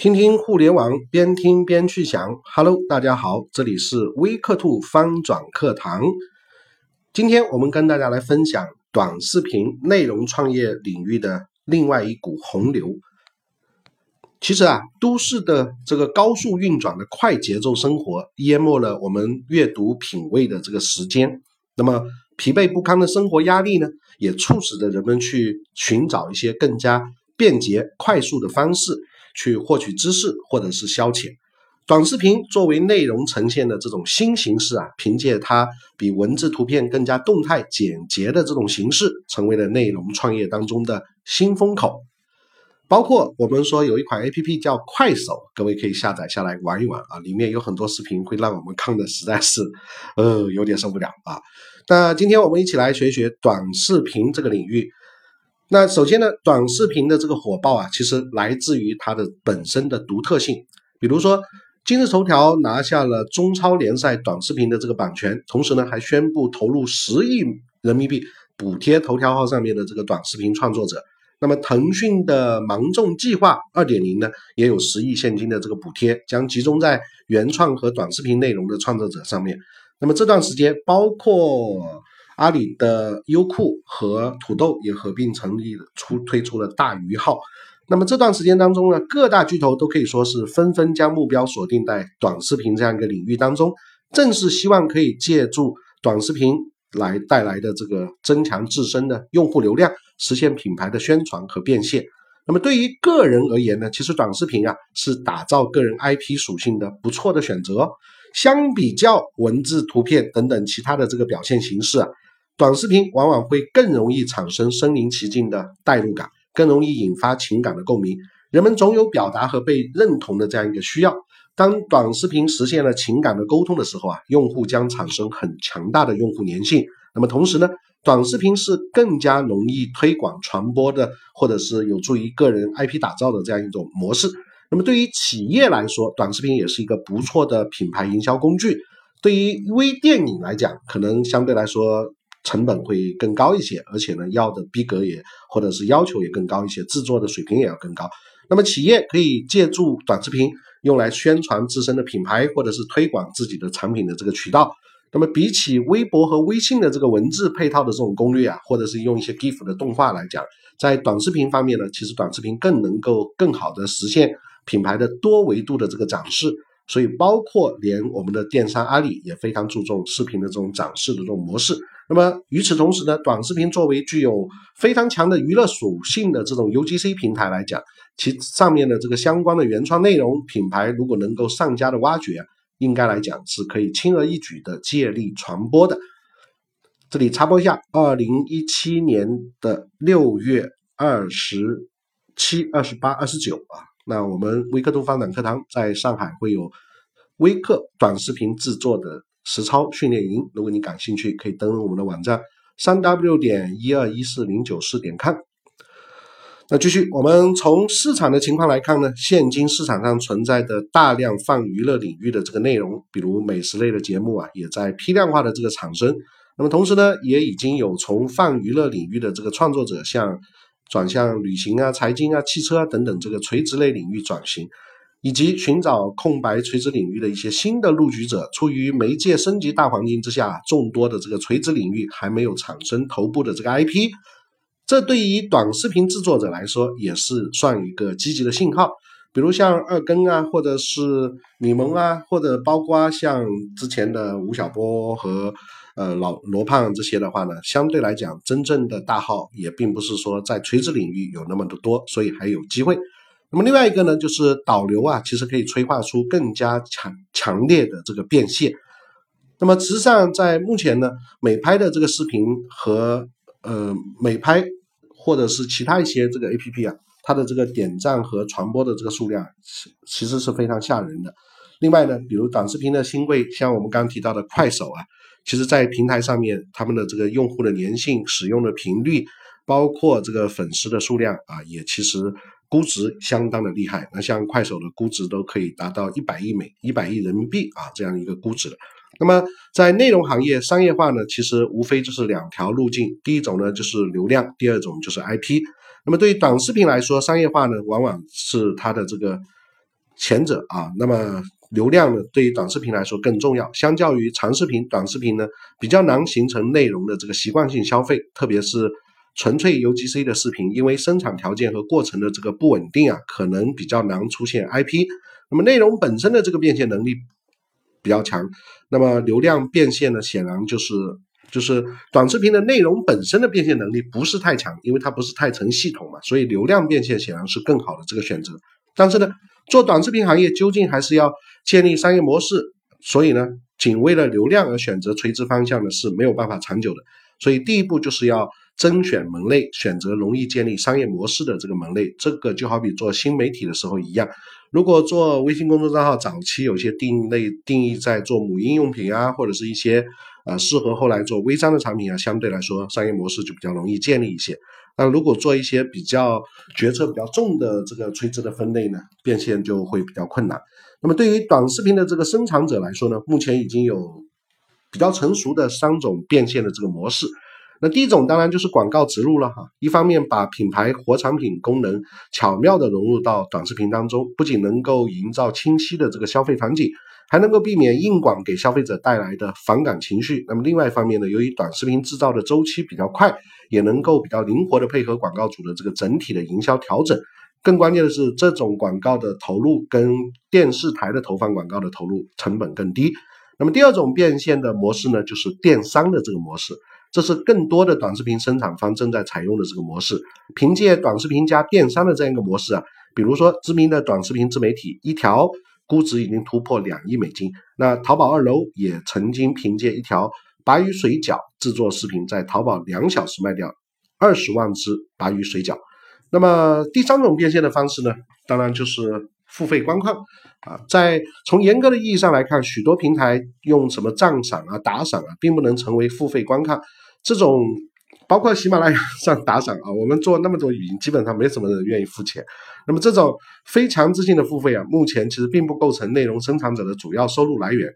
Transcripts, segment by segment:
听听互联网，边听边去想。Hello，大家好，这里是微课兔翻转课堂。今天我们跟大家来分享短视频内容创业领域的另外一股洪流。其实啊，都市的这个高速运转的快节奏生活，淹没了我们阅读品味的这个时间。那么疲惫不堪的生活压力呢，也促使着人们去寻找一些更加便捷、快速的方式。去获取知识或者是消遣，短视频作为内容呈现的这种新形式啊，凭借它比文字图片更加动态简洁的这种形式，成为了内容创业当中的新风口。包括我们说有一款 A P P 叫快手，各位可以下载下来玩一玩啊，里面有很多视频会让我们看的实在是呃有点受不了啊。那今天我们一起来学学短视频这个领域。那首先呢，短视频的这个火爆啊，其实来自于它的本身的独特性。比如说，今日头条拿下了中超联赛短视频的这个版权，同时呢，还宣布投入十亿人民币补贴头条号上面的这个短视频创作者。那么，腾讯的芒种计划二点零呢，也有十亿现金的这个补贴，将集中在原创和短视频内容的创作者上面。那么这段时间，包括。阿里的优酷和土豆也合并成立了，出推出了大鱼号。那么这段时间当中呢，各大巨头都可以说是纷纷将目标锁定在短视频这样一个领域当中，正是希望可以借助短视频来带来的这个增强自身的用户流量，实现品牌的宣传和变现。那么对于个人而言呢，其实短视频啊是打造个人 IP 属性的不错的选择。相比较文字、图片等等其他的这个表现形式啊。短视频往往会更容易产生身临其境的代入感，更容易引发情感的共鸣。人们总有表达和被认同的这样一个需要。当短视频实现了情感的沟通的时候啊，用户将产生很强大的用户粘性。那么同时呢，短视频是更加容易推广传播的，或者是有助于个人 IP 打造的这样一种模式。那么对于企业来说，短视频也是一个不错的品牌营销工具。对于微电影来讲，可能相对来说。成本会更高一些，而且呢，要的逼格也或者是要求也更高一些，制作的水平也要更高。那么企业可以借助短视频用来宣传自身的品牌，或者是推广自己的产品的这个渠道。那么比起微博和微信的这个文字配套的这种攻略啊，或者是用一些 GIF 的动画来讲，在短视频方面呢，其实短视频更能够更好的实现品牌的多维度的这个展示。所以，包括连我们的电商阿里也非常注重视频的这种展示的这种模式。那么与此同时呢，短视频作为具有非常强的娱乐属性的这种 UGC 平台来讲，其上面的这个相关的原创内容品牌如果能够上佳的挖掘，应该来讲是可以轻而易举的借力传播的。这里插播一下，二零一七年的六月二十七、二十八、二十九啊。那我们微课读发展课堂在上海会有微课短视频制作的实操训练营，如果你感兴趣，可以登录我们的网站三 w 点一二一四零九四点 com。那继续，我们从市场的情况来看呢，现今市场上存在的大量泛娱乐领域的这个内容，比如美食类的节目啊，也在批量化的这个产生。那么同时呢，也已经有从泛娱乐领域的这个创作者向转向旅行啊、财经啊、汽车啊等等这个垂直类领域转型，以及寻找空白垂直领域的一些新的入局者。出于媒介升级大环境之下，众多的这个垂直领域还没有产生头部的这个 IP，这对于短视频制作者来说也是算一个积极的信号。比如像二更啊，或者是李蒙啊，或者包括像之前的吴晓波和。呃，老罗胖这些的话呢，相对来讲，真正的大号也并不是说在垂直领域有那么的多，所以还有机会。那么另外一个呢，就是导流啊，其实可以催化出更加强强烈的这个变现。那么实际上，在目前呢，美拍的这个视频和呃美拍或者是其他一些这个 A P P 啊，它的这个点赞和传播的这个数量，其其实是非常吓人的。另外呢，比如短视频的新贵，像我们刚提到的快手啊。其实，在平台上面，他们的这个用户的粘性、使用的频率，包括这个粉丝的数量啊，也其实估值相当的厉害。那像快手的估值都可以达到一百亿美、一百亿人民币啊这样一个估值了。那么，在内容行业商业化呢，其实无非就是两条路径：第一种呢就是流量，第二种就是 IP。那么对于短视频来说，商业化呢，往往是它的这个前者啊，那么流量呢，对于短视频来说更重要。相较于长视频，短视频呢比较难形成内容的这个习惯性消费，特别是纯粹 UGC 的视频，因为生产条件和过程的这个不稳定啊，可能比较难出现 IP。那么内容本身的这个变现能力比较强，那么流量变现呢，显然就是就是短视频的内容本身的变现能力不是太强，因为它不是太成系统嘛，所以流量变现显然是更好的这个选择。但是呢，做短视频行业究竟还是要建立商业模式，所以呢，仅为了流量而选择垂直方向呢是没有办法长久的。所以第一步就是要甄选门类，选择容易建立商业模式的这个门类。这个就好比做新媒体的时候一样，如果做微信公众账号，早期有些定类定义在做母婴用品啊，或者是一些呃适合后来做微商的产品啊，相对来说商业模式就比较容易建立一些。那如果做一些比较决策比较重的这个垂直的分类呢，变现就会比较困难。那么对于短视频的这个生产者来说呢，目前已经有比较成熟的三种变现的这个模式。那第一种当然就是广告植入了哈，一方面把品牌活产品功能巧妙的融入到短视频当中，不仅能够营造清晰的这个消费场景。还能够避免硬广给消费者带来的反感情绪。那么另外一方面呢，由于短视频制造的周期比较快，也能够比较灵活的配合广告主的这个整体的营销调整。更关键的是，这种广告的投入跟电视台的投放广告的投入成本更低。那么第二种变现的模式呢，就是电商的这个模式，这是更多的短视频生产方正在采用的这个模式。凭借短视频加电商的这样一个模式啊，比如说知名的短视频自媒体一条。估值已经突破两亿美金。那淘宝二楼也曾经凭借一条鲅鱼水饺制作视频，在淘宝两小时卖掉二十万只鲅鱼水饺。那么第三种变现的方式呢？当然就是付费观看啊。在从严格的意义上来看，许多平台用什么赞赏啊、打赏啊，并不能成为付费观看这种。包括喜马拉雅上打赏啊，我们做那么多语音，基本上没什么人愿意付钱。那么这种非强制性的付费啊，目前其实并不构成内容生产者的主要收入来源。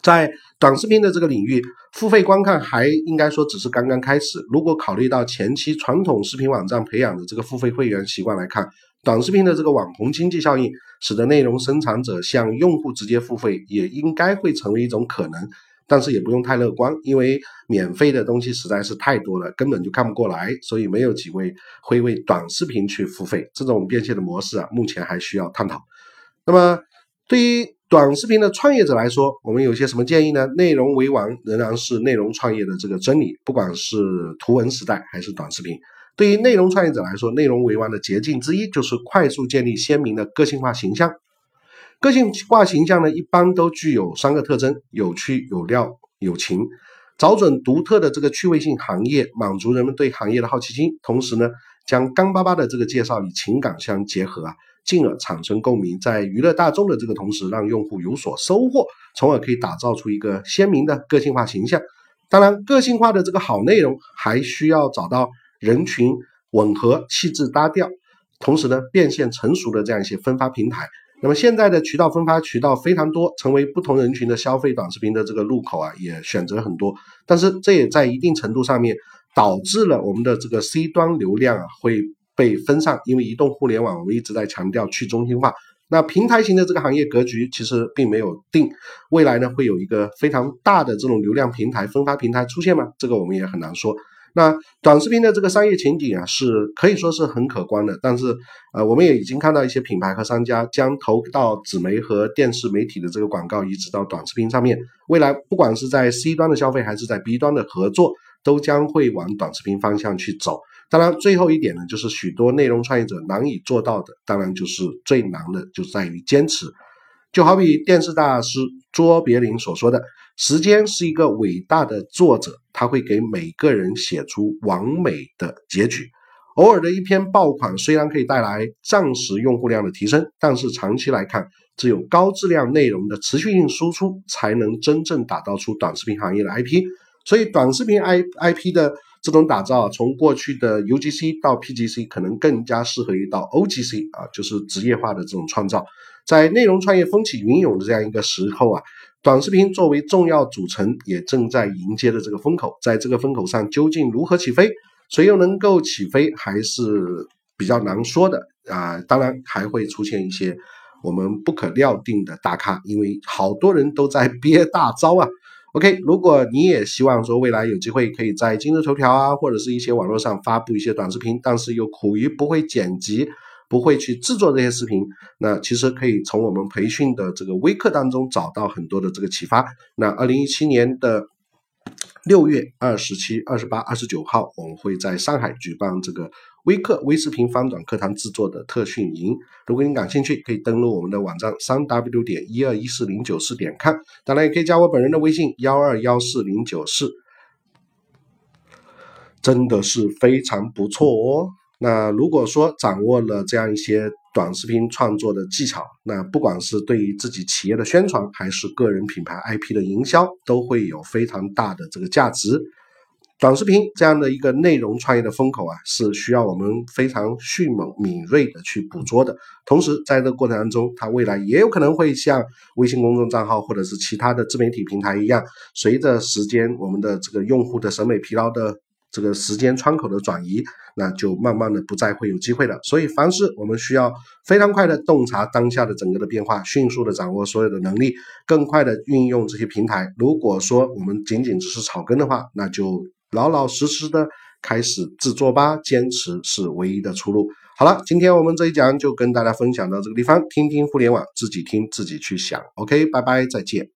在短视频的这个领域，付费观看还应该说只是刚刚开始。如果考虑到前期传统视频网站培养的这个付费会员习惯来看，短视频的这个网红经济效应，使得内容生产者向用户直接付费，也应该会成为一种可能。但是也不用太乐观，因为免费的东西实在是太多了，根本就看不过来，所以没有几位会为短视频去付费。这种变现的模式啊，目前还需要探讨。那么，对于短视频的创业者来说，我们有些什么建议呢？内容为王仍然是内容创业的这个真理，不管是图文时代还是短视频。对于内容创业者来说，内容为王的捷径之一就是快速建立鲜明的个性化形象。个性化形象呢，一般都具有三个特征：有趣、有料、有情。找准独特的这个趣味性行业，满足人们对行业的好奇心，同时呢，将干巴巴的这个介绍与情感相结合啊，进而产生共鸣，在娱乐大众的这个同时，让用户有所收获，从而可以打造出一个鲜明的个性化形象。当然，个性化的这个好内容，还需要找到人群吻合、气质搭调，同时呢，变现成熟的这样一些分发平台。那么现在的渠道分发渠道非常多，成为不同人群的消费短视频的这个入口啊，也选择很多。但是这也在一定程度上面导致了我们的这个 C 端流量啊会被分散，因为移动互联网我们一直在强调去中心化。那平台型的这个行业格局其实并没有定，未来呢会有一个非常大的这种流量平台分发平台出现吗？这个我们也很难说。那短视频的这个商业前景啊，是可以说是很可观的。但是，呃，我们也已经看到一些品牌和商家将投到纸媒和电视媒体的这个广告移植到短视频上面。未来，不管是在 C 端的消费还是在 B 端的合作，都将会往短视频方向去走。当然，最后一点呢，就是许多内容创业者难以做到的，当然就是最难的，就在于坚持。就好比电视大师卓别林所说的：“时间是一个伟大的作者，他会给每个人写出完美的结局。偶尔的一篇爆款虽然可以带来暂时用户量的提升，但是长期来看，只有高质量内容的持续性输出，才能真正打造出短视频行业的 IP。所以，短视频 I IP 的这种打造，从过去的 UGC 到 PGC，可能更加适合于到 OGC 啊，就是职业化的这种创造。”在内容创业风起云涌的这样一个时候啊，短视频作为重要组成，也正在迎接的这个风口。在这个风口上，究竟如何起飞，谁又能够起飞，还是比较难说的啊。当然，还会出现一些我们不可料定的大咖，因为好多人都在憋大招啊。OK，如果你也希望说未来有机会可以在今日头条啊，或者是一些网络上发布一些短视频，但是又苦于不会剪辑。不会去制作这些视频，那其实可以从我们培训的这个微课当中找到很多的这个启发。那二零一七年的六月二十七、二十八、二十九号，我们会在上海举办这个微课微视频翻转课堂制作的特训营。如果您感兴趣，可以登录我们的网站三 w 点一二一四零九四点 com，当然也可以加我本人的微信幺二幺四零九四，真的是非常不错哦。那如果说掌握了这样一些短视频创作的技巧，那不管是对于自己企业的宣传，还是个人品牌 IP 的营销，都会有非常大的这个价值。短视频这样的一个内容创业的风口啊，是需要我们非常迅猛敏锐的去捕捉的。同时，在这个过程当中，它未来也有可能会像微信公众账号或者是其他的自媒体平台一样，随着时间，我们的这个用户的审美疲劳的。这个时间窗口的转移，那就慢慢的不再会有机会了。所以，凡是我们需要非常快的洞察当下的整个的变化，迅速的掌握所有的能力，更快的运用这些平台。如果说我们仅仅只是草根的话，那就老老实实的开始制作吧，坚持是唯一的出路。好了，今天我们这一讲就跟大家分享到这个地方，听听互联网，自己听自己去想。OK，拜拜，再见。